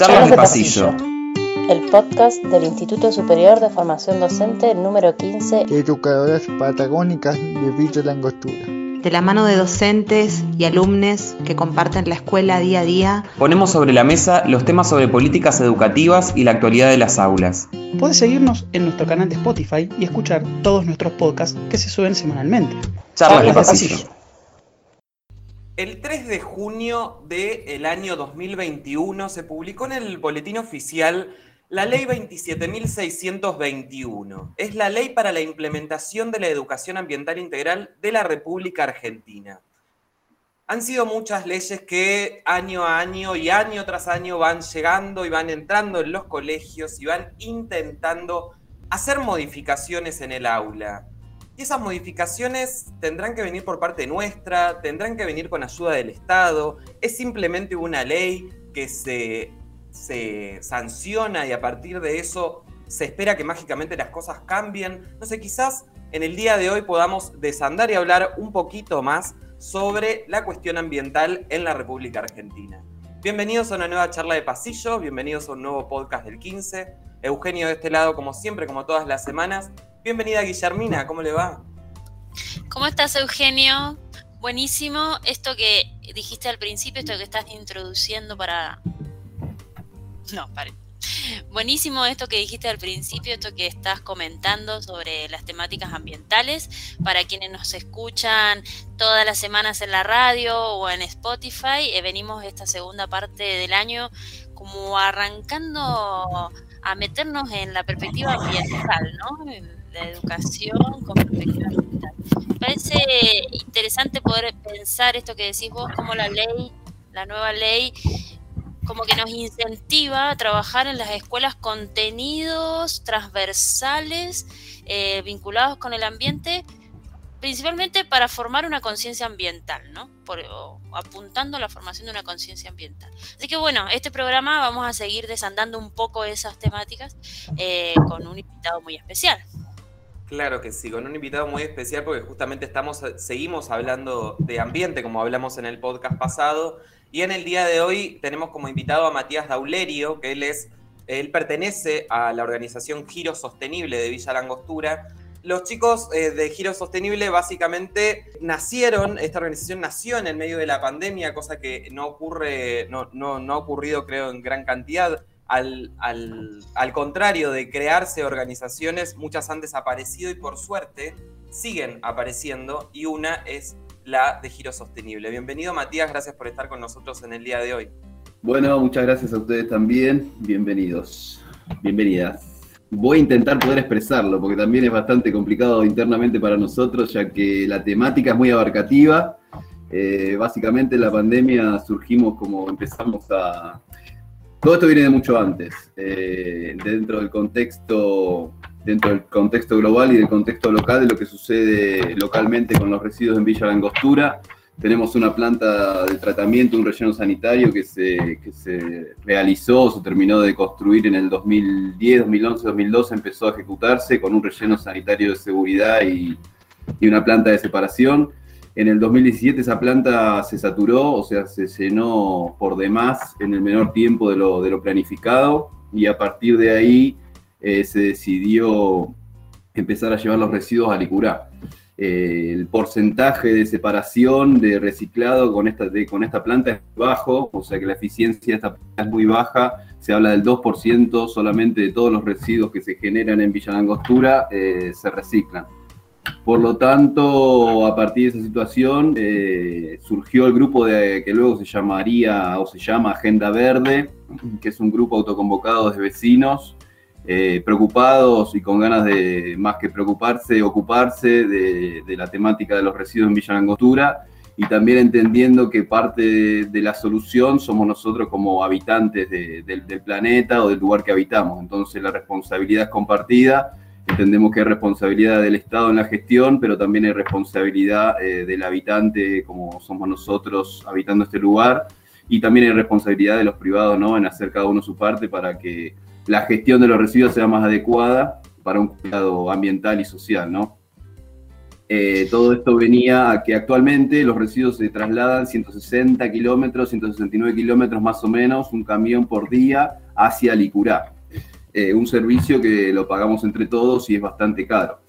Charlas de pasillo. El podcast del Instituto Superior de Formación Docente número 15. Educadoras patagónicas de Villa Langostura. De la mano de docentes y alumnos que comparten la escuela día a día. Ponemos sobre la mesa los temas sobre políticas educativas y la actualidad de las aulas. Puedes seguirnos en nuestro canal de Spotify y escuchar todos nuestros podcasts que se suben semanalmente. Charlas de pasillo. El 3 de junio del año 2021 se publicó en el boletín oficial la ley 27.621. Es la ley para la implementación de la educación ambiental integral de la República Argentina. Han sido muchas leyes que año a año y año tras año van llegando y van entrando en los colegios y van intentando hacer modificaciones en el aula. Y esas modificaciones tendrán que venir por parte nuestra, tendrán que venir con ayuda del Estado. Es simplemente una ley que se, se sanciona y a partir de eso se espera que mágicamente las cosas cambien. No sé, quizás en el día de hoy podamos desandar y hablar un poquito más sobre la cuestión ambiental en la República Argentina. Bienvenidos a una nueva charla de pasillo, bienvenidos a un nuevo podcast del 15. Eugenio de este lado, como siempre, como todas las semanas, Bienvenida Guillermina, ¿cómo le va? ¿Cómo estás Eugenio? Buenísimo esto que dijiste al principio, esto que estás introduciendo para... No, pare. Buenísimo esto que dijiste al principio, esto que estás comentando sobre las temáticas ambientales. Para quienes nos escuchan todas las semanas en la radio o en Spotify, eh, venimos esta segunda parte del año como arrancando a meternos en la perspectiva ambiental, ¿no? La educación con perspectiva ambiental. Parece interesante poder pensar esto que decís vos, como la ley, la nueva ley, como que nos incentiva a trabajar en las escuelas contenidos transversales eh, vinculados con el ambiente, principalmente para formar una conciencia ambiental, ¿no? Por, apuntando a la formación de una conciencia ambiental. Así que bueno, este programa vamos a seguir desandando un poco esas temáticas eh, con un invitado muy especial. Claro que sí, con un invitado muy especial porque justamente estamos, seguimos hablando de ambiente como hablamos en el podcast pasado y en el día de hoy tenemos como invitado a Matías Daulerio, que él es, él pertenece a la organización Giro Sostenible de Villa Langostura. Los chicos eh, de Giro Sostenible básicamente nacieron, esta organización nació en el medio de la pandemia, cosa que no ocurre, no, no, no ha ocurrido creo en gran cantidad al, al, contrario de crearse organizaciones, muchas han desaparecido y por suerte siguen apareciendo y una es la de Giro Sostenible. Bienvenido Matías, gracias por estar con nosotros en el día de hoy. Bueno, muchas gracias a ustedes también. Bienvenidos, bienvenidas. Voy a intentar poder expresarlo porque también es bastante complicado internamente para nosotros ya que la temática es muy abarcativa. Eh, básicamente en la pandemia surgimos como empezamos a, todo esto viene de mucho antes, eh, dentro del contexto dentro del contexto global y del contexto local de lo que sucede localmente con los residuos en Villa Langostura. Tenemos una planta de tratamiento, un relleno sanitario que se, que se realizó, se terminó de construir en el 2010, 2011, 2012, empezó a ejecutarse con un relleno sanitario de seguridad y, y una planta de separación. En el 2017 esa planta se saturó, o sea, se llenó por demás en el menor tiempo de lo, de lo planificado y a partir de ahí eh, se decidió empezar a llevar los residuos a Licurá. Eh, el porcentaje de separación de reciclado con esta, con esta planta es bajo, o sea que la eficiencia de esta planta es muy baja, se habla del 2% solamente de todos los residuos que se generan en Villa Langostura eh, se reciclan. Por lo tanto, a partir de esa situación, eh, surgió el grupo de, que luego se llamaría o se llama Agenda Verde, que es un grupo autoconvocado de vecinos eh, preocupados y con ganas de, más que preocuparse, ocuparse de, la temática de los residuos en Villa Langostura y también entendiendo que parte de, la solución somos nosotros como habitantes del planeta o del lugar que habitamos. Entonces la responsabilidad es compartida Entendemos que hay responsabilidad del Estado en la gestión, pero también hay responsabilidad eh, del habitante, como somos nosotros habitando este lugar, y también hay responsabilidad de los privados ¿no? en hacer cada uno su parte para que la gestión de los residuos sea más adecuada para un cuidado ambiental y social. ¿no? Eh, todo esto venía a que actualmente los residuos se trasladan 160 kilómetros, 169 kilómetros más o menos, un camión por día hacia Licurá. Eh, un servicio que lo pagamos entre todos y es bastante caro.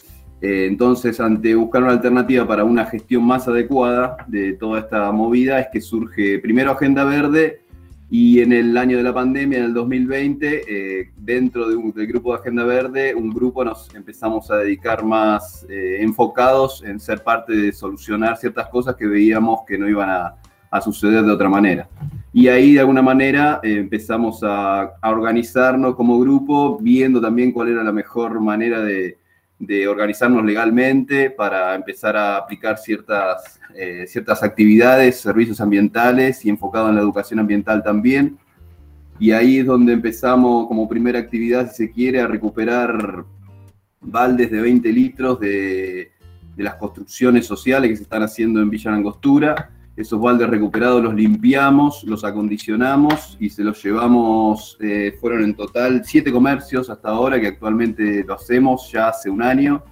Eh, entonces, ante buscar una alternativa para una gestión más adecuada de toda esta movida, es que surge primero Agenda Verde y en el año de la pandemia, en el 2020, eh, dentro de un, del grupo de Agenda Verde, un grupo nos empezamos a dedicar más eh, enfocados en ser parte de solucionar ciertas cosas que veíamos que no iban a, a suceder de otra manera. Y ahí, de alguna manera, eh, empezamos a, organizarnos como grupo, viendo también cuál era la mejor manera de, de organizarnos legalmente para empezar a aplicar ciertas eh, ciertas actividades, servicios ambientales y enfocado en la educación ambiental también. Y ahí es donde empezamos como primera actividad, si se quiere, a recuperar baldes de 20 litros de, de las construcciones sociales que se están haciendo en Villa Langostura. Esos baldes recuperados los limpiamos, los acondicionamos y se los llevamos, eh, fueron en total siete comercios hasta ahora, que actualmente lo hacemos ya hace un año,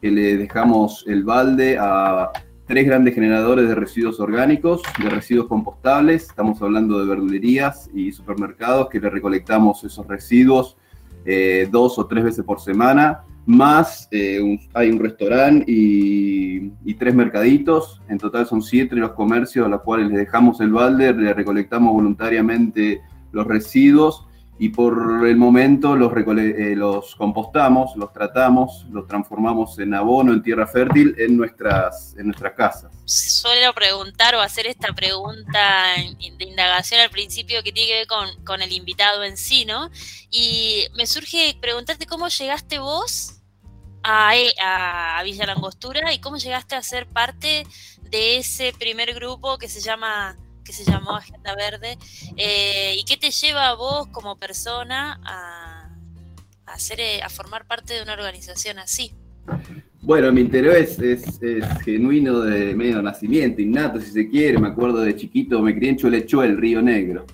que le dejamos el balde a tres grandes generadores de residuos orgánicos, de residuos compostables. Estamos hablando de verdulerías y supermercados que le recolectamos esos residuos eh, dos o tres veces por semana. Más eh, hay un restaurante y, y, tres mercaditos. En total son siete los comercios a los cuales les dejamos el balde, le recolectamos voluntariamente los residuos y por el momento los, eh, los, compostamos, los tratamos, los transformamos en abono, en tierra fértil en nuestras, en nuestras casas. Suelo preguntar o hacer esta pregunta de indagación al principio que tiene que ver con, el invitado en sí, ¿no? Y me surge preguntarte cómo llegaste vos a, a, Villa Langostura y cómo llegaste a ser parte de ese primer grupo que se llama que se llamó Agenda Verde, eh, y qué te lleva a vos como persona a, a, hacer, a formar parte de una organización así. Bueno, mi interés es, genuino de medio nacimiento, innato si se quiere. Me acuerdo de chiquito, me crié en Chuelechó, el Río Negro.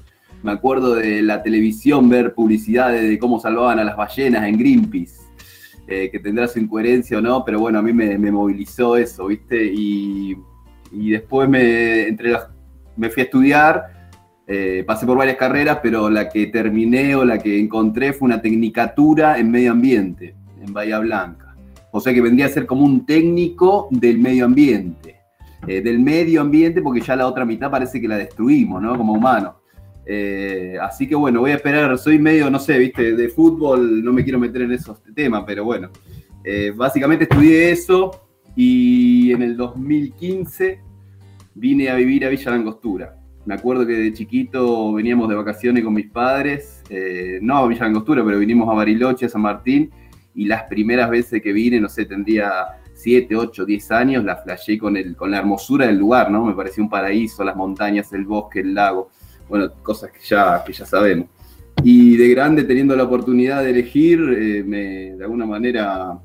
Me acuerdo de la televisión ver publicidades de cómo salvaban a las ballenas en Greenpeace. Eh, que tendrá su incoherencia o no, pero bueno, a mí me, movilizó eso, ¿viste? Y, y, después me, entre las me fui a estudiar, eh, pasé por varias carreras, pero la que terminé o la que encontré fue una tecnicatura en medio ambiente, en Bahía Blanca. O sea que vendría a ser como un técnico del medio ambiente. Eh, del medio ambiente, porque ya la otra mitad parece que la destruimos, ¿no? Como humanos. Eh, así que bueno, voy a esperar, soy medio, no sé, viste, de fútbol, no me quiero meter en esos temas, pero bueno. Eh, básicamente estudié eso y en el 2015 vine a vivir a Villa Langostura. Me acuerdo que de chiquito veníamos de vacaciones con mis padres, eh, no a Villa Langostura, pero vinimos a Bariloche, a San Martín, y las primeras veces que vine, no sé, tendría 7, 8, 10 años, la flashé con, el, con la hermosura del lugar, ¿no? Me parecía un paraíso, las montañas, el bosque, el lago, bueno, cosas que ya, que ya sabemos. Y de grande, teniendo la oportunidad de elegir, eh, me, de alguna manera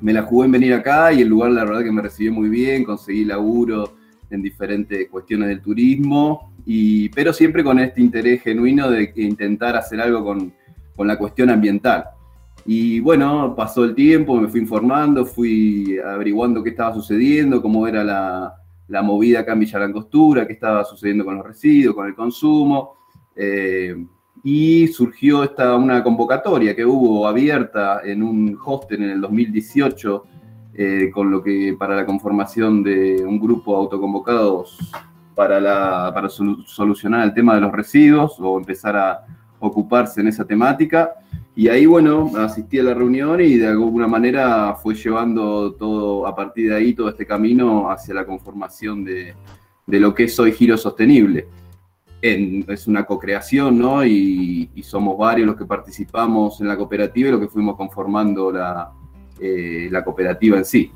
me la jugué en venir acá y el lugar, la verdad, que me recibió muy bien, conseguí laburo, en diferentes cuestiones del turismo, y, pero siempre con este interés genuino de intentar hacer algo con, con la cuestión ambiental. Y bueno, pasó el tiempo, me fui informando, fui averiguando qué estaba sucediendo, cómo era la, la movida acá en Villa qué estaba sucediendo con los residuos, con el consumo. Eh, y surgió esta, una convocatoria que hubo abierta en un hostel en el 2018 eh, con lo que para la conformación de un grupo autoconvocados para, la, para solucionar el tema de los residuos o empezar a ocuparse en esa temática. Y ahí, bueno, asistí a la reunión y de alguna manera fue llevando todo, a partir de ahí, todo este camino hacia la conformación de, de lo que es hoy Giro Sostenible. En, es una co-creación, ¿no? Y, y, somos varios los que participamos en la cooperativa y los que fuimos conformando la, eh, la cooperativa en sí.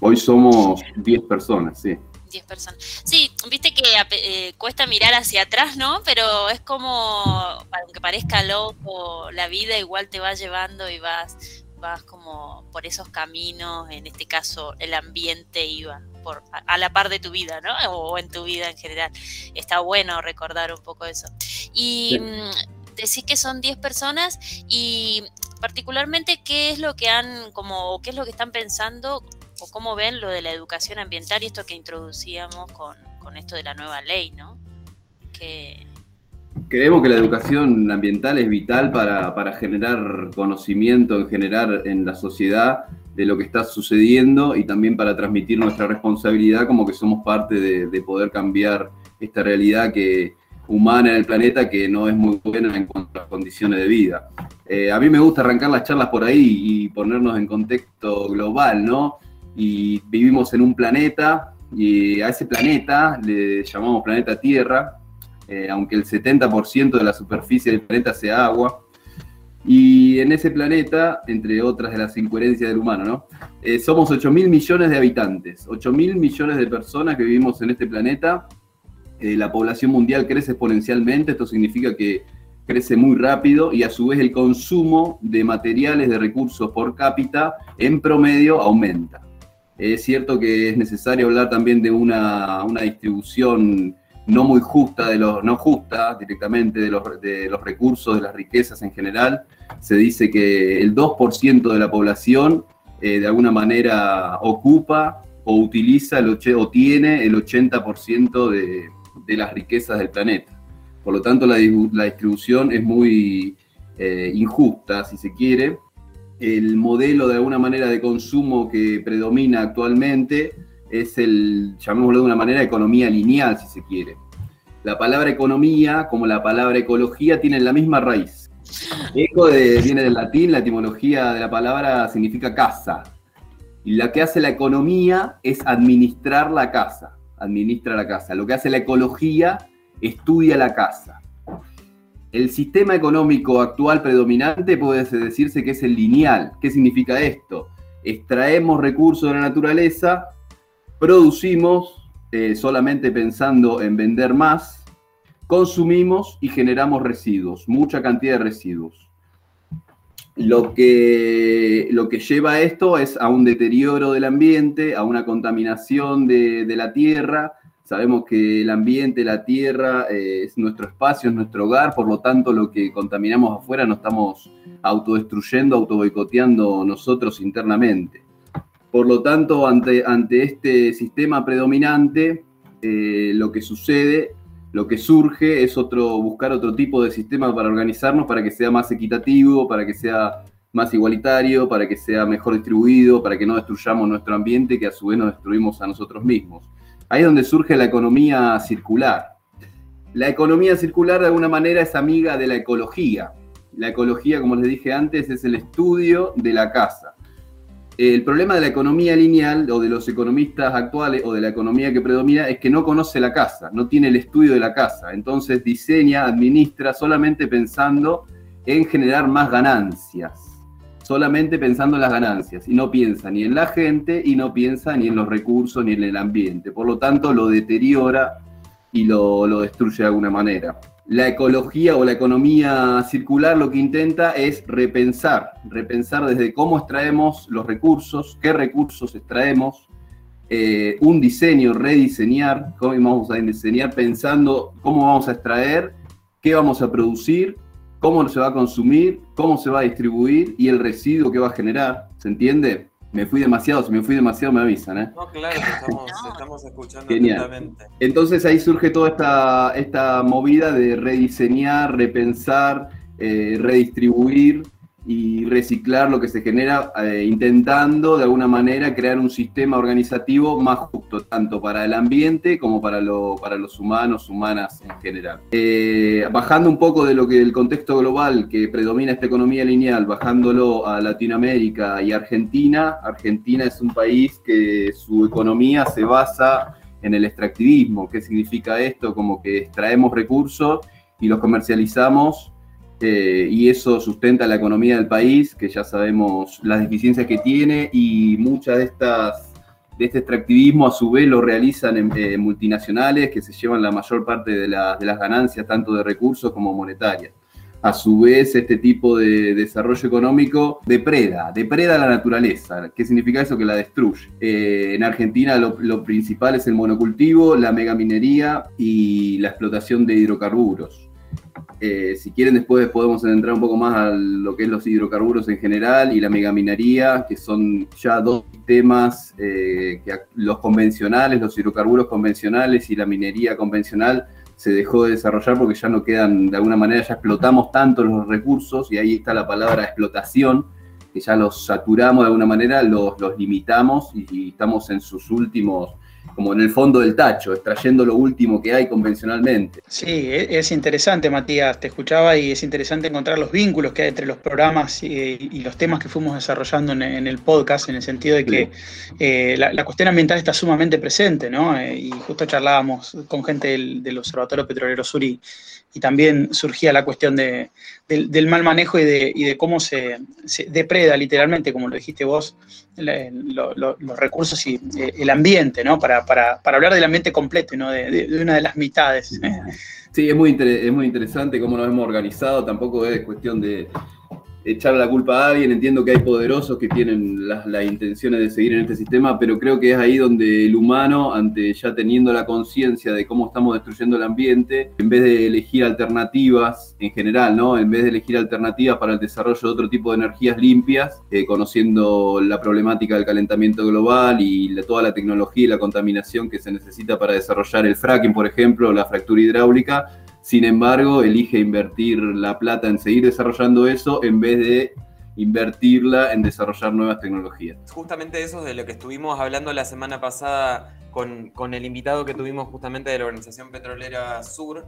Hoy somos 10 personas, sí. 10 personas. Sí, viste que eh, cuesta mirar hacia atrás, ¿no? Pero es como, aunque parezca loco, la vida igual te va llevando y vas, vas como por esos caminos, en este caso el ambiente iba por, a, a la par de tu vida, ¿no? O en tu vida en general. Está bueno recordar un poco eso. Y sí. Mm, decís que son 10 personas y particularmente qué es lo que han como qué es lo que están pensando o cómo ven lo de la educación ambiental y esto que introducíamos con, con esto de la nueva ley, ¿no? Creemos que la educación ambiental es vital para, para, generar conocimiento, en generar en la sociedad de lo que está sucediendo y también para transmitir nuestra responsabilidad como que somos parte de, de poder cambiar esta realidad que, humana en el planeta que no es muy buena en cuanto a las condiciones de vida. Eh, a mí me gusta arrancar las charlas por ahí y ponernos en contexto global, ¿no? Y vivimos en un planeta y a ese planeta le llamamos planeta Tierra, eh, aunque el 70% de la superficie del planeta sea agua. Y en ese planeta, entre otras de las incoherencias del humano, ¿no? Eh, somos 8 mil millones de habitantes, 8 mil millones de personas que vivimos en este planeta eh, la población mundial crece exponencialmente, esto significa que crece muy rápido y a su vez el consumo de materiales, de recursos por cápita en promedio aumenta. Es cierto que es necesario hablar también de una, una distribución no muy justa, de los, no justa directamente de los, de los recursos, de las riquezas en general. Se dice que el 2% de la población eh, de alguna manera ocupa o utiliza o tiene el 80% de, de las riquezas del planeta. Por lo tanto, la, la distribución es muy eh, injusta, si se quiere. El modelo de alguna manera de consumo que predomina actualmente es el, llamémoslo de una manera, economía lineal, si se quiere. La palabra economía, como la palabra ecología, tienen la misma raíz. Eco viene del latín, la etimología de la palabra significa casa. Y lo que hace la economía es administrar la casa administra la casa. Lo que hace la ecología, estudia la casa. El sistema económico actual predominante puede decirse que es el lineal. ¿Qué significa esto? Extraemos recursos de la naturaleza, producimos eh, solamente pensando en vender más, consumimos y generamos residuos, mucha cantidad de residuos. Lo que, lo que lleva a esto es a un deterioro del ambiente, a una contaminación de, la tierra. Sabemos que el ambiente, la tierra, eh, es nuestro espacio, es nuestro hogar, por lo tanto lo que contaminamos afuera no estamos autodestruyendo, autoboicoteando nosotros internamente. Por lo tanto, ante, ante este sistema predominante, eh, lo que sucede lo que surge es otro, buscar otro tipo de sistema para organizarnos, para que sea más equitativo, para que sea más igualitario, para que sea mejor distribuido, para que no destruyamos nuestro ambiente, que a su vez nos destruimos a nosotros mismos. Ahí es donde surge la economía circular. La economía circular de alguna manera es amiga de la ecología. La ecología, como les dije antes, es el estudio de la casa el problema de la economía lineal o de los economistas actuales o de la economía que predomina es que no conoce la casa, no tiene el estudio de la casa. Entonces diseña, administra solamente pensando en generar más ganancias, solamente pensando en las ganancias y no piensa ni en la gente y no piensa ni en los recursos ni en el ambiente. Por lo tanto, lo deteriora y lo, lo destruye de alguna manera la ecología o la economía circular lo que intenta es repensar, repensar desde cómo extraemos los recursos, qué recursos extraemos, eh, un diseño, rediseñar, cómo vamos a diseñar pensando cómo vamos a extraer, qué vamos a producir, cómo se va a consumir, cómo se va a distribuir y el residuo que va a generar, ¿se entiende? Me fui demasiado, si me fui demasiado me avisan, ¿eh? No, claro, estamos, estamos escuchando Genial. Entonces ahí surge toda esta, esta movida de rediseñar, repensar, eh, redistribuir y reciclar lo que se genera, eh, intentando de alguna manera crear un sistema organizativo más justo, tanto para el ambiente como para, lo, para los humanos, humanas en general. Eh, bajando un poco de lo que el contexto global que predomina esta economía lineal, bajándolo a Latinoamérica y Argentina, Argentina es un país que su economía se basa en el extractivismo. ¿Qué significa esto? Como que extraemos recursos y los comercializamos eh, y eso sustenta la economía del país, que ya sabemos las deficiencias que tiene y muchas de estas de este extractivismo a su vez lo realizan en, eh, multinacionales que se llevan la mayor parte de, las ganancias, tanto de recursos como monetarias. A su vez, este tipo de desarrollo económico depreda, depreda la naturaleza. ¿Qué significa eso? Que la destruye. Eh, en Argentina lo, lo principal es el monocultivo, la megaminería y la explotación de hidrocarburos Eh, si quieren, después podemos entrar un poco más a lo que es los hidrocarburos en general y la megaminería, que son ya dos temas eh, que los convencionales, los hidrocarburos convencionales y la minería convencional se dejó de desarrollar porque ya no quedan, de alguna manera ya explotamos tanto los recursos, y ahí está la palabra explotación, que ya los saturamos de alguna manera, los, los limitamos y estamos en sus últimos como en el fondo del tacho, extrayendo lo último que hay convencionalmente. Sí, e-, es interesante, Matías, te escuchaba y es interesante encontrar los vínculos que hay entre los programas y, los temas que fuimos desarrollando en, el podcast, en el sentido de que eh, la, cuestión ambiental está sumamente presente, ¿no? Eh, y justo charlábamos con gente del, Observatorio Petrolero Sur y, también surgía la cuestión de, del, mal manejo y de, cómo se, depreda literalmente, como lo dijiste vos, los recursos y eh, el ambiente, ¿no? Para, para, para, hablar del ambiente completo y no de, una de las mitades. Sí, es muy, es muy interesante cómo nos hemos organizado, tampoco es cuestión de echar la culpa a alguien. Entiendo que hay poderosos que tienen las, intenciones de seguir en este sistema, pero creo que es ahí donde el humano, ante ya teniendo la conciencia de cómo estamos destruyendo el ambiente, en vez de elegir alternativas en general, ¿no? En vez de elegir alternativas para el desarrollo de otro tipo de energías limpias, eh, conociendo la problemática del calentamiento global y toda la tecnología y la contaminación que se necesita para desarrollar el fracking, por ejemplo, la fractura hidráulica, sin embargo, elige invertir la plata en seguir desarrollando eso en vez de invertirla en desarrollar nuevas tecnologías. Justamente eso es de lo que estuvimos hablando la semana pasada con, el invitado que tuvimos justamente de la Organización Petrolera Sur.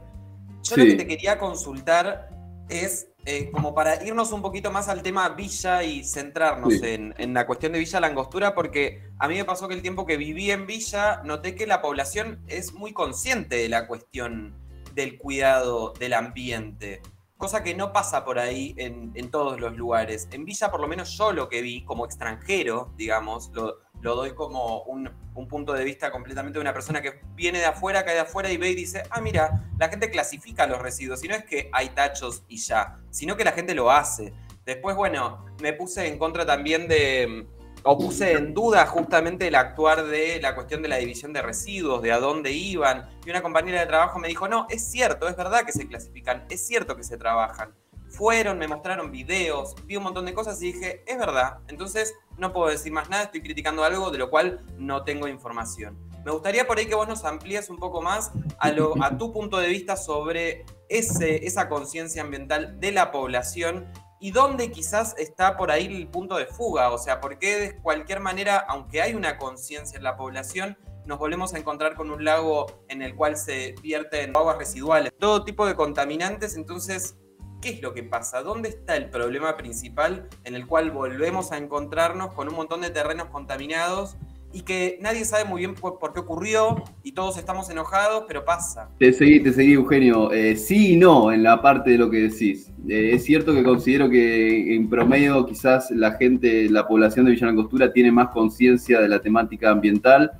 Yo lo que te quería consultar es eh, como para irnos un poquito más al tema Villa y centrarnos en, en, la cuestión de Villa Langostura, porque a mí me pasó que el tiempo que viví en Villa noté que la población es muy consciente de la cuestión del cuidado del ambiente. Cosa que no pasa por ahí en, todos los lugares. En Villa, por lo menos yo lo que vi como extranjero, digamos, lo, doy como un, punto de vista completamente de una persona que viene de afuera, cae de afuera y ve y dice, ah, mira, la gente clasifica los residuos. Y no es que hay tachos y ya, sino que la gente lo hace. Después, bueno, me puse en contra también de, o puse en duda justamente el actuar de la cuestión de la división de residuos, de a dónde iban. Y una compañera de trabajo me dijo, no, es cierto, es verdad que se clasifican, es cierto que se trabajan. Fueron, me mostraron videos, vi un montón de cosas y dije, es verdad. Entonces no puedo decir más nada, estoy criticando algo de lo cual no tengo información. Me gustaría por ahí que vos nos amplíes un poco más a, tu punto de vista sobre esa conciencia ambiental de la población y dónde quizás está por ahí el punto de fuga, o sea, por qué de cualquier manera, aunque hay una conciencia en la población, nos volvemos a encontrar con un lago en el cual se vierten aguas residuales, todo tipo de contaminantes, entonces, ¿qué es lo que pasa? ¿Dónde está el problema principal en el cual volvemos a encontrarnos con un montón de terrenos contaminados y que nadie sabe muy bien por, qué ocurrió y todos estamos enojados, pero pasa. Te seguí, te seguí Eugenio. Eh, sí y no en la parte de lo que decís. Eh, es cierto que considero que en promedio quizás la gente, la población de Villa Langostura tiene más conciencia de la temática ambiental.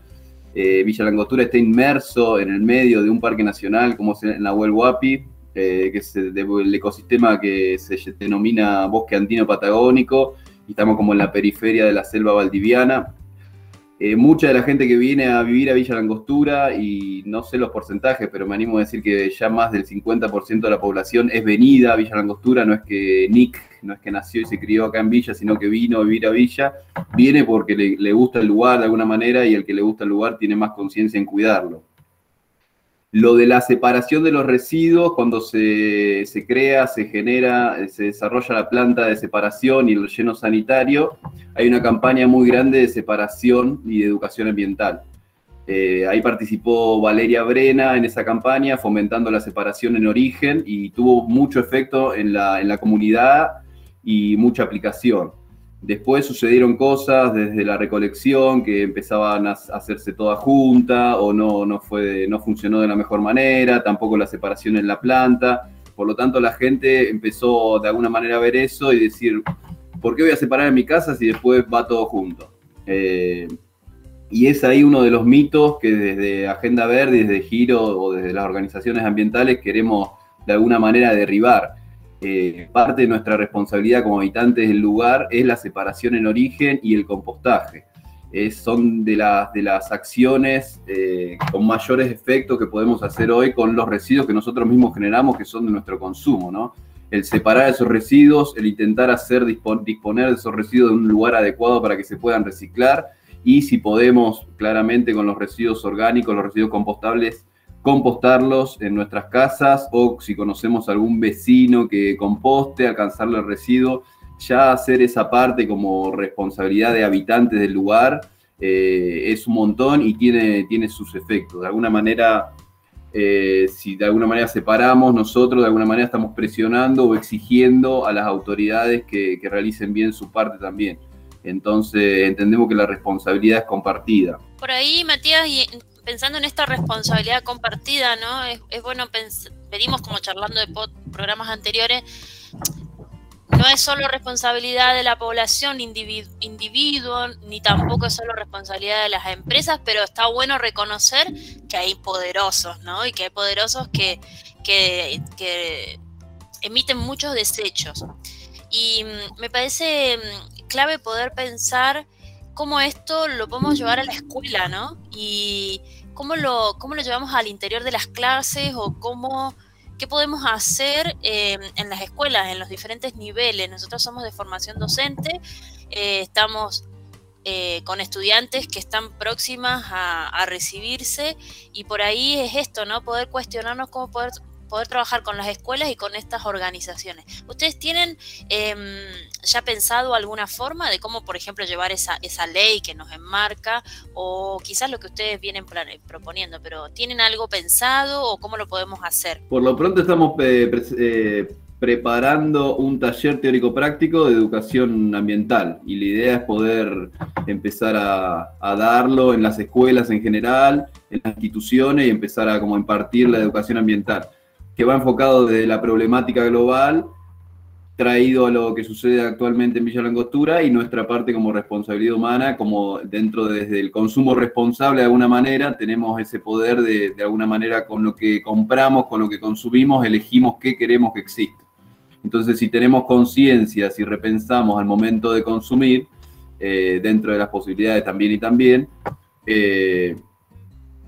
Eh, está inmerso en el medio de un parque nacional como es en la Huelhuapi, que es el ecosistema que se denomina bosque andino patagónico, y estamos como en la periferia de la selva valdiviana eh, mucha de la gente que viene a vivir a Villa Langostura, y no sé los porcentajes, pero me animo a decir que ya más del 50% de la población es venida a Villa Langostura, no es que Nick, no es que nació y se crió acá en Villa, sino que vino a vivir a Villa, viene porque le gusta el lugar de alguna manera y el que le gusta el lugar tiene más conciencia en cuidarlo. Lo de la separación de los residuos, cuando se, crea, se genera, se desarrolla la planta de separación y el relleno sanitario, hay una campaña muy grande de separación y de educación ambiental. Eh, ahí participó Valeria Brena en esa campaña, fomentando la separación en origen y tuvo mucho efecto en la, en la comunidad y mucha aplicación. Después sucedieron cosas desde la recolección que empezaban a hacerse toda junta o no, no, fue, no funcionó de la mejor manera, tampoco la separación en la planta. Por lo tanto, la gente empezó de alguna manera a ver eso y decir, ¿por qué voy a separar en mi casa si después va todo junto? Eh, y es ahí uno de los mitos que desde Agenda Verde, desde Giro o desde las organizaciones ambientales queremos de alguna manera derribar eh, parte de nuestra responsabilidad como habitantes del lugar es la separación en origen y el compostaje. son de, las de las acciones con mayores efectos que podemos hacer hoy con los residuos que nosotros mismos generamos, que son de nuestro consumo, ¿no? El separar esos residuos, el intentar hacer disponer de esos residuos de un lugar adecuado para que se puedan reciclar y si podemos claramente con los residuos orgánicos, los residuos compostables, compostarlos en nuestras casas o si conocemos algún vecino que composte, alcanzarle el residuo, ya hacer esa parte como responsabilidad de habitantes del lugar eh, es un montón y tiene, tiene sus efectos. De alguna manera, eh, si de alguna manera separamos nosotros, de alguna manera estamos presionando o exigiendo a las autoridades que, que realicen bien su parte también. Entonces entendemos que la responsabilidad es compartida. Por ahí, Matías, y pensando en esta responsabilidad compartida, ¿no? Es, bueno, venimos como charlando de programas anteriores, no es solo responsabilidad de la población individuo, ni tampoco es solo responsabilidad de las empresas, pero está bueno reconocer que hay poderosos, ¿no? Y que hay poderosos que, que, que emiten muchos desechos. Y mm, me parece mm, clave poder pensar cómo esto lo podemos llevar a la escuela, ¿no? Y cómo lo, cómo lo llevamos al interior de las clases o cómo, qué podemos hacer eh, en las escuelas, en los diferentes niveles. Nosotros somos de formación docente, eh, estamos eh, con estudiantes que están próximas a, a, recibirse y por ahí es esto, ¿no? Poder cuestionarnos cómo poder poder trabajar con las escuelas y con estas organizaciones. ¿Ustedes tienen em, ya pensado alguna forma de cómo, por ejemplo, llevar esa, esa ley que nos enmarca o quizás lo que ustedes vienen proponiendo, pero ¿tienen algo pensado o cómo lo podemos hacer? Por lo pronto estamos eh, eh, preparando un taller teórico-práctico de educación ambiental y la idea es poder empezar a, a, darlo en las escuelas en general, en las instituciones y empezar a como impartir la educación ambiental que va enfocado desde la problemática global, traído a lo que sucede actualmente en Villa Langostura y nuestra parte como responsabilidad humana, como dentro desde el consumo responsable de alguna manera, tenemos ese poder de, de alguna manera con lo que compramos, con lo que consumimos, elegimos qué queremos que exista. Entonces, si tenemos conciencia, si repensamos al momento de consumir, eh, dentro de las posibilidades también y también, eh,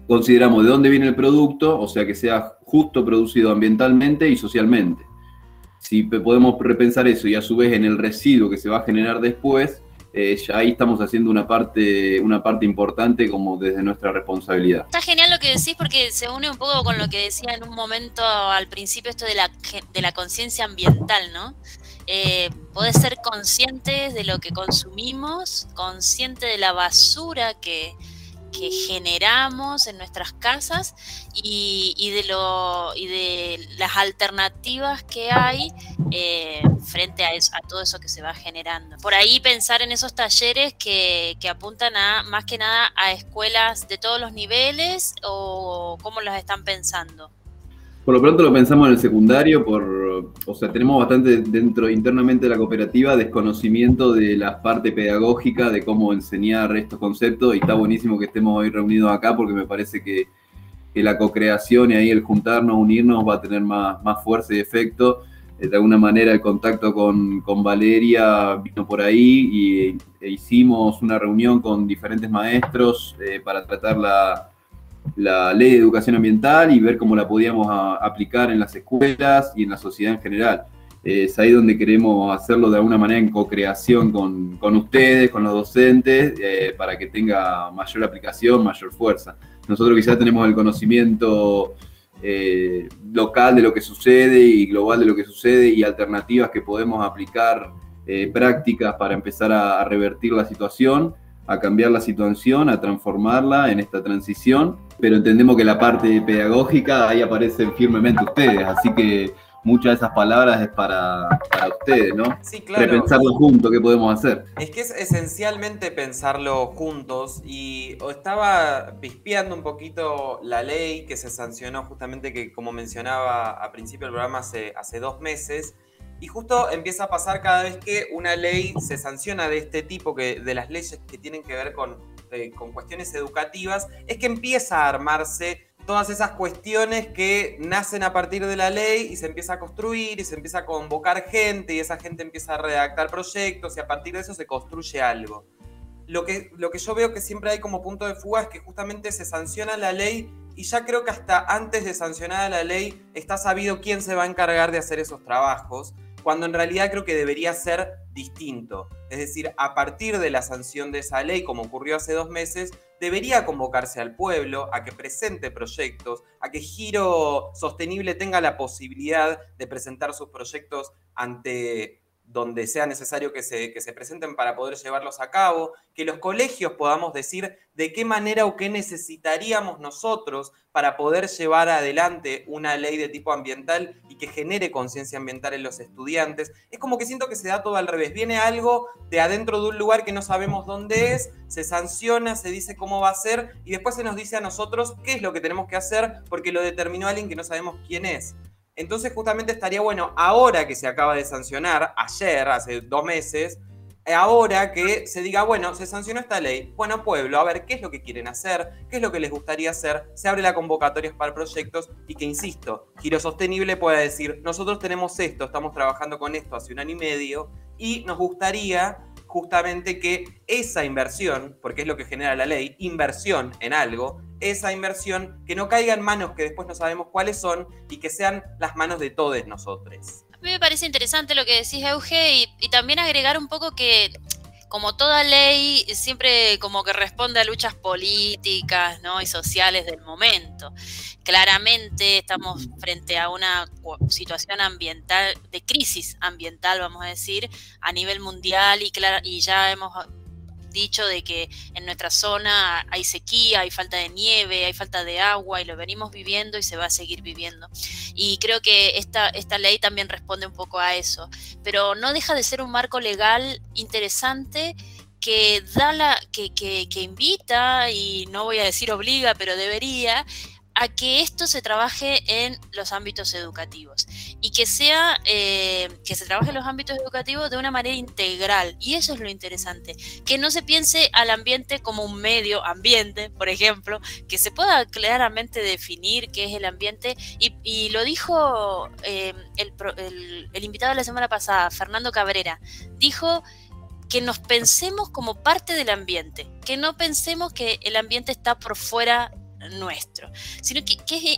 consideramos de dónde viene el producto, o sea, que sea justo producido ambientalmente y socialmente. Si podemos repensar eso y a su vez en el residuo que se va a generar después, eh, ya ahí estamos haciendo una parte, una parte importante como desde nuestra responsabilidad. Está genial lo que decís porque se une un poco con lo que decía en un momento al principio esto de la, de la conciencia ambiental, ¿no? Eh, poder ser conscientes de lo que consumimos, consciente de la basura que, que generamos en nuestras casas y, de, lo, y de las alternativas que hay eh, frente a, a todo eso que se va generando. Por ahí pensar en esos talleres que, que apuntan a más que nada a escuelas de todos los niveles o cómo las están pensando. Por lo pronto lo pensamos en el secundario, por, o sea, tenemos bastante dentro internamente de la cooperativa desconocimiento de la parte pedagógica, de cómo enseñar estos conceptos, y está buenísimo que estemos hoy reunidos acá porque me parece que, la co-creación y ahí el juntarnos, unirnos va a tener más, más fuerza y efecto. Eh, de alguna manera el contacto con, con Valeria vino por ahí y e hicimos una reunión con diferentes maestros eh, para tratar la la ley de educación ambiental y ver cómo la podíamos aplicar en las escuelas y en la sociedad en general. es ahí donde queremos hacerlo de alguna manera en co-creación con, con, ustedes, con los docentes, eh, para que tenga mayor aplicación, mayor fuerza. Nosotros quizás tenemos el conocimiento eh, local de lo que sucede y global de lo que sucede y alternativas que podemos aplicar, eh, prácticas para empezar a, a revertir la situación a cambiar la situación, a transformarla en esta transición, pero entendemos que la parte pedagógica ahí aparecen firmemente ustedes, así que muchas de esas palabras es para, para ustedes, ¿no? Sí, claro. Repensarlo juntos, ¿qué podemos hacer? Es que es esencialmente pensarlo juntos y estaba pispeando un poquito la ley que se sancionó justamente, que como mencionaba a principio del programa hace, hace dos meses, y justo empieza a pasar cada vez que una ley se sanciona de este tipo, que, de las leyes que tienen que ver con, eh, con cuestiones educativas, es que empieza a armarse todas esas cuestiones que nacen a partir de la ley y se empieza a construir y se empieza a convocar gente y esa gente empieza a redactar proyectos y a partir de eso se construye algo. lo que, lo que yo veo que siempre hay como punto de fuga es que justamente se sanciona la ley y ya creo que hasta antes de sancionar la ley está sabido quién se va a encargar de hacer esos trabajos, cuando en realidad creo que debería ser distinto. Es decir, a partir de la sanción de esa ley, como ocurrió hace dos meses, debería convocarse al pueblo a que presente proyectos, a que Giro Sostenible tenga la posibilidad de presentar sus proyectos ante donde sea necesario que se, que se presenten para poder llevarlos a cabo, que los colegios podamos decir de qué manera o qué necesitaríamos nosotros para poder llevar adelante una ley de tipo ambiental y que genere conciencia ambiental en los estudiantes. Es como que siento que se da todo al revés. Viene algo de adentro de un lugar que no sabemos dónde es, se sanciona, se dice cómo va a ser y después se nos dice a nosotros qué es lo que tenemos que hacer porque lo determinó alguien que no sabemos quién es. Entonces justamente estaría bueno, ahora que se acaba de sancionar, ayer, hace dos meses, ahora que se diga, bueno, se sancionó esta ley, bueno, pueblo, a ver qué es lo que quieren hacer, qué es lo que les gustaría hacer, se abre la convocatoria para proyectos y que, insisto, Giro Sostenible pueda decir, nosotros tenemos esto, estamos trabajando con esto hace un año y medio y nos gustaría justamente que esa inversión, porque es lo que genera la ley, inversión en algo, esa inversión que no caiga en manos que después no sabemos cuáles son y que sean las manos de todos nosotros. A mí me parece interesante lo que decís, Euge, y, también agregar un poco que como toda ley, siempre como que responde a luchas políticas ¿no? y sociales del momento. Claramente estamos frente a una situación ambiental, de crisis ambiental, vamos a decir, a nivel mundial y, y ya hemos dicho de que en nuestra zona hay sequía, hay falta de nieve, hay falta de agua y lo venimos viviendo y se va a seguir viviendo. Y creo que esta, esta ley también responde un poco a eso, pero no deja de ser un marco legal interesante que da la, que, que, que invita, y no voy a decir obliga, pero debería, a que esto se trabaje en los ámbitos educativos y que sea eh, que se trabaje en los ámbitos educativos de una manera integral. Y eso es lo interesante que no se piense al ambiente como un medio ambiente por ejemplo que se pueda claramente definir qué es el ambiente. Y, lo dijo eh, el, el invitado de la semana pasada Fernando Cabrera dijo que nos pensemos como parte del ambiente, que no pensemos que el ambiente está por fuera nuestro, sino que,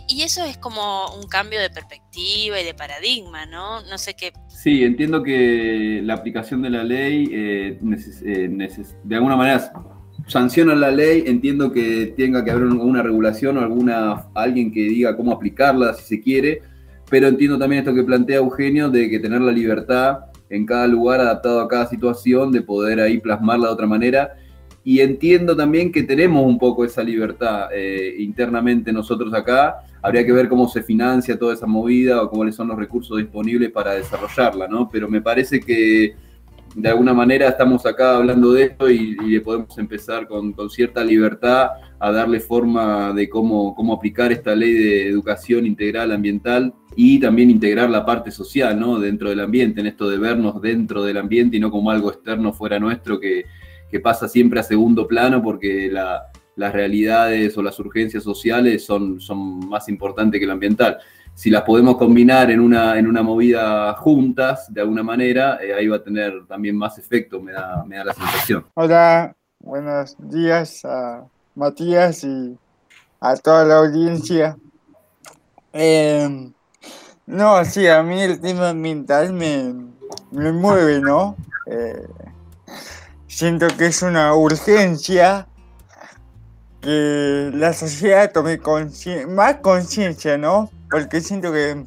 y eso es como un cambio de perspectiva y de paradigma, ¿no? No sé qué. Sí, entiendo que la aplicación de la ley eh, eh, de alguna manera sanciona la ley, entiendo que tenga que haber una regulación o alguna alguien que diga cómo aplicarla si se quiere, pero entiendo también esto que plantea Eugenio de que tener la libertad en cada lugar adaptado a cada situación, de poder ahí plasmarla de otra manera y entiendo también que tenemos un poco esa libertad eh, internamente nosotros acá. Habría que ver cómo se financia toda esa movida o cuáles son los recursos disponibles para desarrollarla, ¿no? Pero me parece que de alguna manera estamos acá hablando de esto y, le podemos empezar con, con, cierta libertad a darle forma de cómo, cómo aplicar esta ley de educación integral ambiental y también integrar la parte social, ¿no? Dentro del ambiente, en esto de vernos dentro del ambiente y no como algo externo fuera nuestro que que pasa siempre a segundo plano porque las realidades o las urgencias sociales son, son más importantes que lo ambiental. Si las podemos combinar en una, en una movida juntas, de alguna manera, eh, ahí va a tener también más efecto, me da, me da la sensación. Hola, buenos días a Matías y a toda la audiencia. Em, no, sí, a mí el tema ambiental me, me mueve, ¿no? Eh, siento que es una urgencia que la sociedad tome más conciencia, ¿no? Porque siento que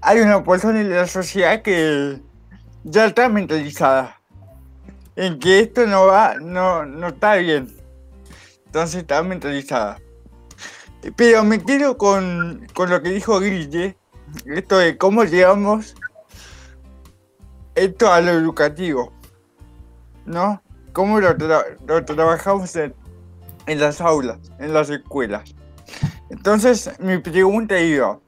hay una persona en la sociedad que ya está mentalizada en que esto no va, no, no está bien. Entonces está mentalizada. Pero me quedo con, con lo que dijo Grille, esto de cómo llevamos esto a lo educativo. ¿No? ¿Cómo lo, trabajamos en, las aulas, en las escuelas? Entonces, mi pregunta iba,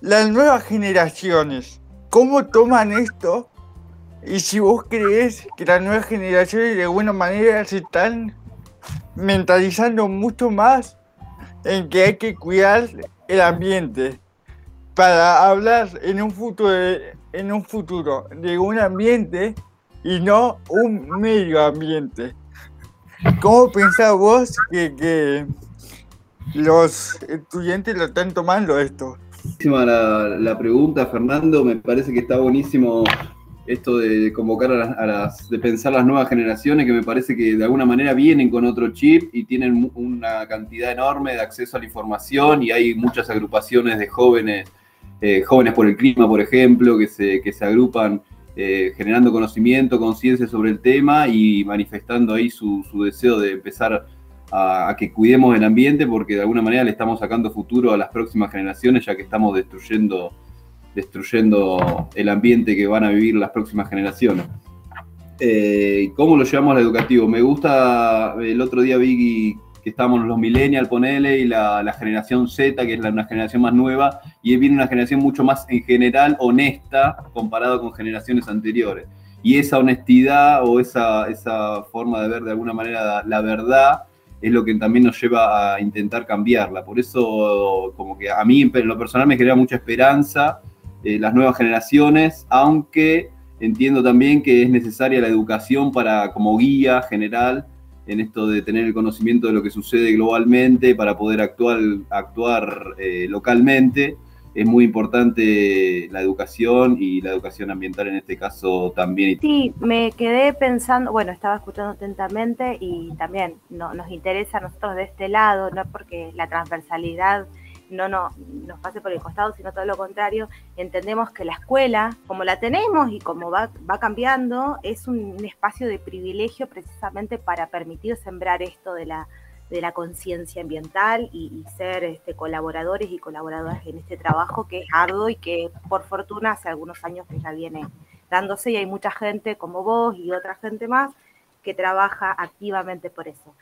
las nuevas generaciones, ¿cómo toman esto? Y si vos crees que las nuevas generaciones de alguna manera se están mentalizando mucho más en que hay que cuidar el ambiente para hablar en un futuro en un futuro de un ambiente y no un medio ambiente. ¿Cómo pensás vos que, que los estudiantes lo están tomando esto? La, la pregunta, Fernando. Me parece que está buenísimo esto de convocar a las, de pensar las nuevas generaciones, que me parece que de alguna manera vienen con otro chip y tienen una cantidad enorme de acceso a la información y hay muchas agrupaciones de jóvenes, eh, jóvenes por el clima, por ejemplo, que se, que se agrupan eh, generando conocimiento, conciencia sobre el tema y manifestando ahí su, deseo de empezar a, a que cuidemos el ambiente porque de alguna manera le estamos sacando futuro a las próximas generaciones ya que estamos destruyendo destruyendo el ambiente que van a vivir las próximas generaciones. Eh, ¿Cómo lo llevamos al educativo? Me gusta, el otro día vi que estábamos los millennials, ponele, y la, generación Z, que es la, una generación más nueva, y viene una generación mucho más en general honesta comparado con generaciones anteriores. Y esa honestidad o esa, esa forma de ver de alguna manera la verdad es lo que también nos lleva a intentar cambiarla. Por eso, como que a mí en lo personal me genera mucha esperanza eh, las nuevas generaciones, aunque entiendo también que es necesaria la educación para como guía general en esto de tener el conocimiento de lo que sucede globalmente para poder actuar, actuar eh, localmente. Es muy importante la educación y la educación ambiental en este caso también. Sí, me quedé pensando, bueno, estaba escuchando atentamente y también no, nos interesa a nosotros de este lado, no porque la transversalidad no, no nos pase por el costado, sino todo lo contrario, entendemos que la escuela, como la tenemos y como va, va cambiando, es un, espacio de privilegio precisamente para permitir sembrar esto de la, de la conciencia ambiental y, y ser este, colaboradores y colaboradoras en este trabajo que es arduo y que por fortuna hace algunos años que ya viene dándose y hay mucha gente como vos y otra gente más que trabaja activamente por eso.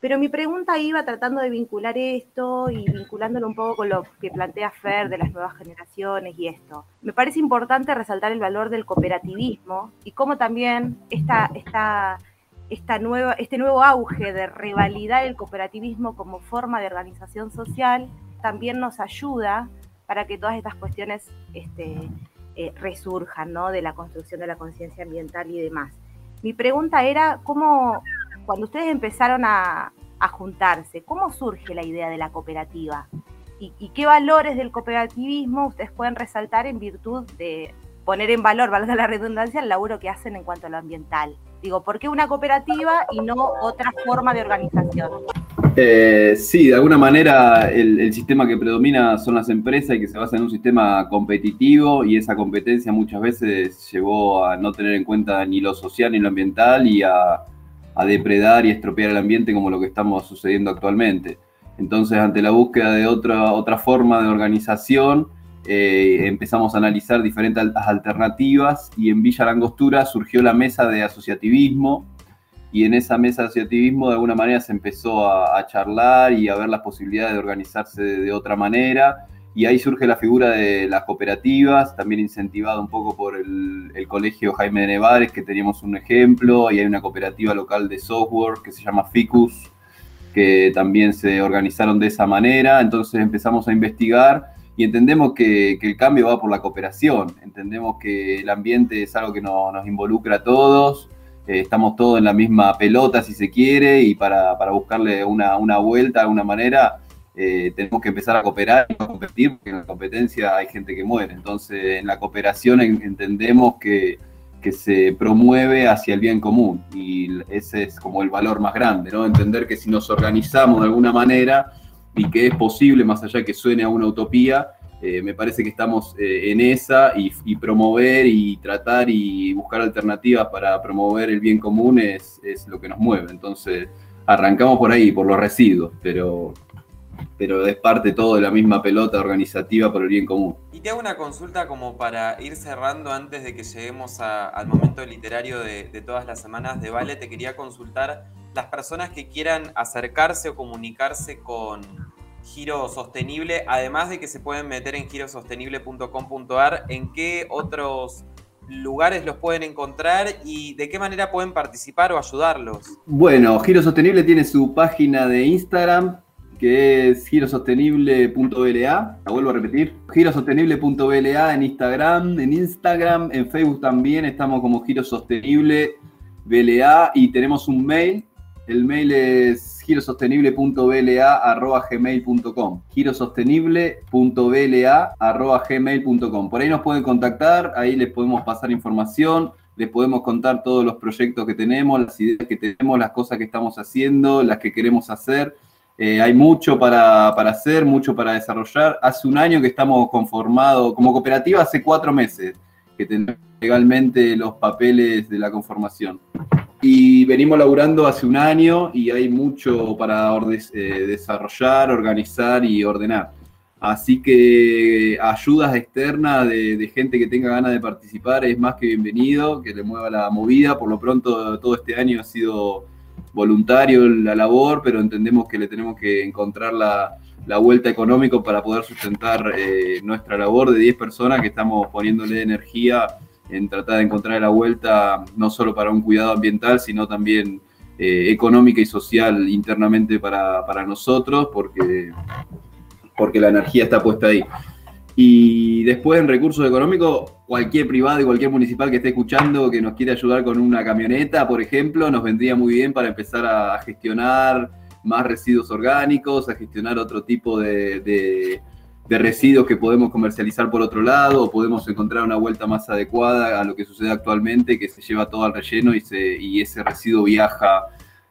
Pero mi pregunta iba tratando de vincular esto y vinculándolo un poco con lo que plantea Fer de las nuevas generaciones y esto. Me parece importante resaltar el valor del cooperativismo y cómo también esta, nueva, este nuevo auge de revalidar el cooperativismo como forma de organización social también nos ayuda para que todas estas cuestiones este, eh, resurjan, ¿no? De la construcción de la conciencia ambiental y demás. Mi pregunta era, ¿cómo, cuando ustedes empezaron a, juntarse, ¿cómo surge la idea de la cooperativa? ¿Y, ¿Y, qué valores del cooperativismo ustedes pueden resaltar en virtud de poner en valor, valga la redundancia, el laburo que hacen en cuanto a lo ambiental? Digo, ¿por qué una cooperativa y no otra forma de organización? Eh, sí, de alguna manera el, sistema que predomina son las empresas y que se basa en un sistema competitivo y esa competencia muchas veces llevó a no tener en cuenta ni lo social ni lo ambiental y a, a depredar y estropear el ambiente como lo que estamos sucediendo actualmente. Entonces, ante la búsqueda de otra, otra forma de organización, eh, empezamos a analizar diferentes alternativas y en Villa Langostura surgió la mesa de asociativismo y en esa mesa de asociativismo de alguna manera se empezó a, charlar y a ver las posibilidades de organizarse de, otra manera y ahí surge la figura de las cooperativas, también incentivado un poco por el, el colegio Jaime de Nevares, que teníamos un ejemplo, y hay una cooperativa local de software que se llama Ficus, que también se organizaron de esa manera, entonces empezamos a investigar y entendemos que, que, el cambio va por la cooperación, entendemos que el ambiente es algo que no, nos involucra a todos, eh, estamos todos en la misma pelota si se quiere y para, para buscarle una, una, vuelta de alguna manera eh, tenemos que empezar a cooperar y no competir porque en la competencia hay gente que muere, entonces en la cooperación en, entendemos que, que se promueve hacia el bien común y ese es como el valor más grande, ¿no? entender que si nos organizamos de alguna manera y que es posible, más allá que suene a una utopía, eh, me parece que estamos eh, en esa y, y, promover y tratar y buscar alternativas para promover el bien común es, es, lo que nos mueve. Entonces, arrancamos por ahí, por los residuos, pero, pero es parte todo de la misma pelota organizativa por el bien común. Y te hago una consulta como para ir cerrando antes de que lleguemos a, al momento literario de, de todas las semanas de Vale, te quería consultar las personas que quieran acercarse o comunicarse con Giro Sostenible, además de que se pueden meter en girosostenible.com.ar, ¿en qué otros lugares los pueden encontrar y de qué manera pueden participar o ayudarlos? Bueno, Giro Sostenible tiene su página de Instagram, que es girosostenible.bla, la vuelvo a repetir, girosostenible.bla en Instagram, en Instagram, en Facebook también estamos como Giro Sostenible BLA y tenemos un mail El mail es girosostenible.bla.gmail.com girosostenible.bla.gmail.com Por ahí nos pueden contactar, ahí les podemos pasar información, les podemos contar todos los proyectos que tenemos, las ideas que tenemos, las cosas que estamos haciendo, las que queremos hacer. Eh, hay mucho para, hacer, mucho para desarrollar. Hace un año que estamos conformados como cooperativa, hace cuatro meses que tenemos legalmente los papeles de la conformación. Y venimos laburando hace un año y hay mucho para eh, desarrollar, organizar y ordenar. Así que ayudas externas de, gente que tenga ganas de participar es más que bienvenido, que le mueva la movida. Por lo pronto todo este año ha sido voluntario la labor, pero entendemos que le tenemos que encontrar la, vuelta económica para poder sustentar eh, nuestra labor de 10 personas que estamos poniéndole energía en tratar de encontrar la vuelta no solo para un cuidado ambiental, sino también eh, económica y social internamente para, para, nosotros, porque, porque la energía está puesta ahí. Y después en recursos económicos, cualquier privado y cualquier municipal que esté escuchando que nos quiera ayudar con una camioneta, por ejemplo, nos vendría muy bien para empezar a gestionar más residuos orgánicos, a gestionar otro tipo de, residuos que podemos comercializar por otro lado, o podemos encontrar una vuelta más adecuada a lo que sucede actualmente, que se lleva todo al relleno y, se, y ese residuo viaja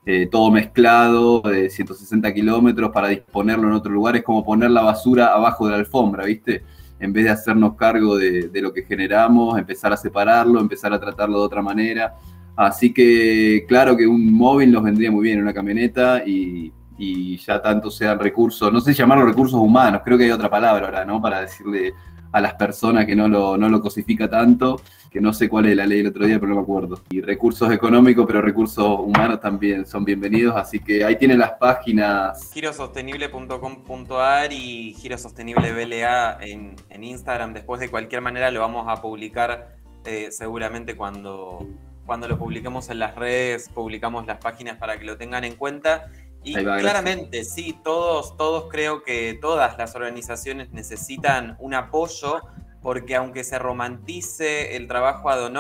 eh, todo mezclado, de 160 kilómetros, para disponerlo en otro lugar. Es como poner la basura abajo de la alfombra, ¿viste? En vez de hacernos cargo de, lo que generamos, empezar a separarlo, empezar a tratarlo de otra manera. Así que claro que un móvil nos vendría muy bien, una camioneta y, y ya tanto sean recursos, no sé llamarlo recursos humanos, creo que hay otra palabra ahora, ¿no? Para decirle a las personas que no lo, no lo cosifica tanto, que no sé cuál es la ley el otro día, pero no me acuerdo. Y recursos económicos, pero recursos humanos también son bienvenidos, así que ahí tienen las páginas. girosostenible.com.ar y girosostenible.bla en, en Instagram. Después de cualquier manera lo vamos a publicar eh, seguramente cuando, cuando lo publiquemos en las redes, publicamos las páginas para que lo tengan en cuenta. Y claramente, sí, todos, todos creo que todas las organizaciones necesitan un apoyo, porque aunque se romantice el trabajo ad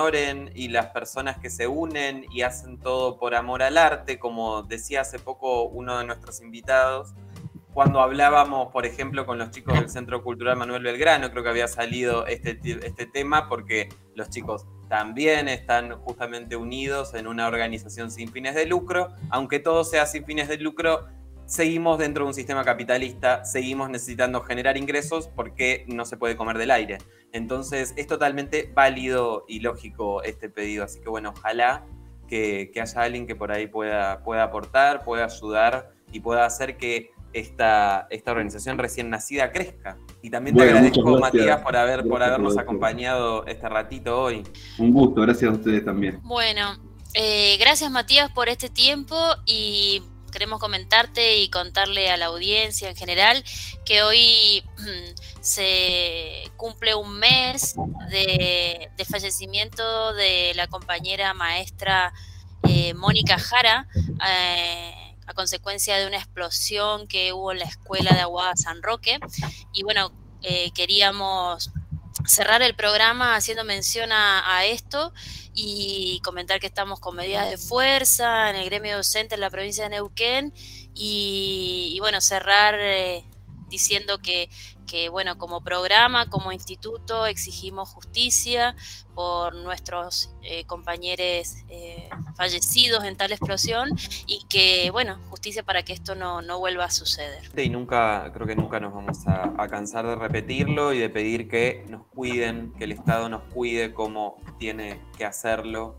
y las personas que se unen y hacen todo por amor al arte, como decía hace poco uno de nuestros invitados, cuando hablábamos, por ejemplo, con los chicos del Centro Cultural Manuel Belgrano, creo que había salido este, este tema porque los chicos también están justamente unidos en una organización sin fines de lucro. Aunque todo sea sin fines de lucro, seguimos dentro de un sistema capitalista, seguimos necesitando generar ingresos porque no se puede comer del aire. Entonces es totalmente válido y lógico este pedido. Así que bueno, ojalá que, haya alguien que por ahí pueda, pueda aportar, pueda ayudar y pueda hacer que esta, esta organización recién nacida crezca. Y también te agradezco, Matías, por, haber, por habernos acompañado este ratito hoy. Un gusto, gracias a ustedes también. Bueno, eh, gracias Matías por este tiempo y queremos comentarte y contarle a la audiencia en general que hoy se cumple un mes de, fallecimiento de la compañera maestra eh, Mónica Jara. Eh, a consecuencia de una explosión que hubo en la escuela de Aguada San Roque. Y bueno, eh, queríamos cerrar el programa haciendo mención a, esto y comentar que estamos con medidas de fuerza en el gremio docente en la provincia de Neuquén y, bueno, cerrar eh, diciendo que que, bueno, como programa, como instituto, exigimos justicia por nuestros eh, compañeros eh, fallecidos en tal explosión y que, bueno, justicia para que esto no, vuelva a suceder. Y nunca, creo que nunca nos vamos a, cansar de repetirlo y de pedir que nos cuiden, que el Estado nos cuide como tiene que hacerlo.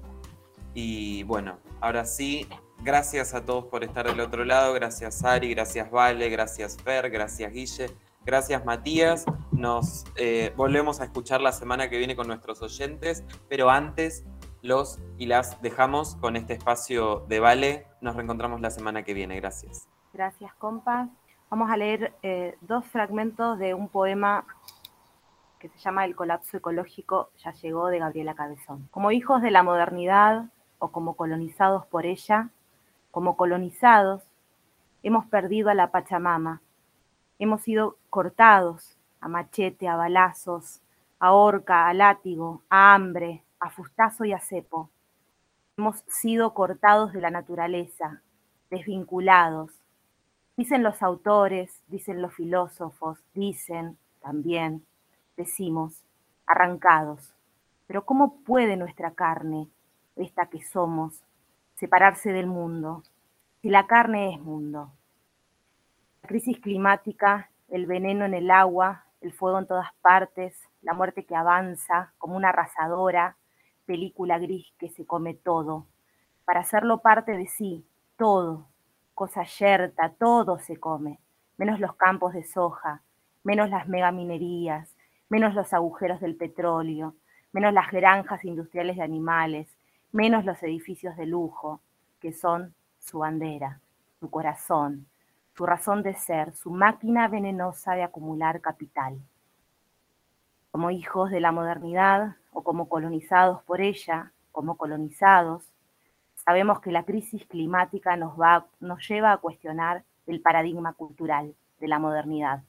Y bueno, ahora sí, gracias a todos por estar del otro lado, gracias Ari, gracias Vale, gracias Fer, gracias Guille. Gracias Matías. Nos eh, volvemos a escuchar la semana que viene con nuestros oyentes, pero antes los y las dejamos con este espacio de Vale. Nos reencontramos la semana que viene. Gracias. Gracias, compas. Vamos a leer eh, dos fragmentos de un poema que se llama El colapso ecológico ya llegó de Gabriela Cabezón. Como hijos de la modernidad o como colonizados por ella, como colonizados, hemos perdido a la Pachamama, Hemos sido cortados a machete, a balazos, a horca, a látigo, a hambre, a fustazo y a cepo. Hemos sido cortados de la naturaleza, desvinculados. Dicen los autores, dicen los filósofos, dicen también, decimos, arrancados. Pero ¿cómo puede nuestra carne, esta que somos, separarse del mundo, si la carne es mundo? La crisis climática, el veneno en el agua, el fuego en todas partes, la muerte que avanza como una arrasadora, película gris que se come todo, para hacerlo parte de sí, todo, cosa yerta, todo se come, menos los campos de soja, menos las megaminerías, menos los agujeros del petróleo, menos las granjas industriales de animales, menos los edificios de lujo, que son su bandera, su corazón, su razón de ser, su máquina venenosa de acumular capital. Como hijos de la modernidad o como colonizados por ella, como colonizados, sabemos que la crisis climática nos, va, nos lleva a cuestionar el paradigma cultural de la modernidad,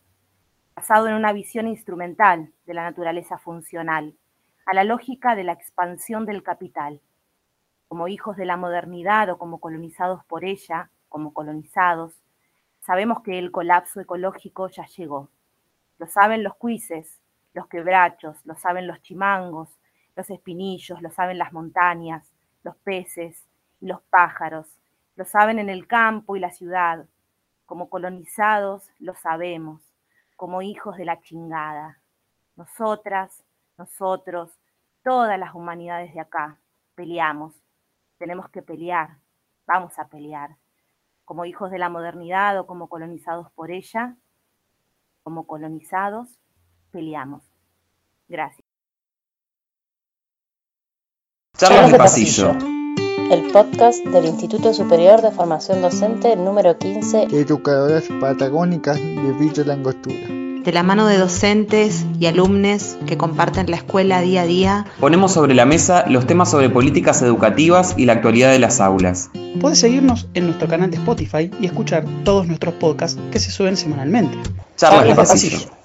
basado en una visión instrumental de la naturaleza funcional, a la lógica de la expansión del capital. Como hijos de la modernidad o como colonizados por ella, como colonizados, sabemos que el colapso ecológico ya llegó. Lo saben los cuises, los quebrachos, lo saben los chimangos, los espinillos, lo saben las montañas, los peces y los pájaros, lo saben en el campo y la ciudad. Como colonizados lo sabemos, como hijos de la chingada. Nosotras, nosotros, todas las humanidades de acá, peleamos. Tenemos que pelear, vamos a pelear. Como hijos de la modernidad o como colonizados por ella, como colonizados, peleamos. Gracias. Charlas de pasillo. El podcast del Instituto Superior de Formación Docente número 15. Educadoras patagónicas de Villa Langostura. De la mano de docentes y alumnos que comparten la escuela día a día, Ponemos sobre la mesa los temas sobre políticas educativas y la actualidad de las aulas. Puedes seguirnos en nuestro canal de Spotify y escuchar todos nuestros podcasts que se suben semanalmente. Charlas de pasillo.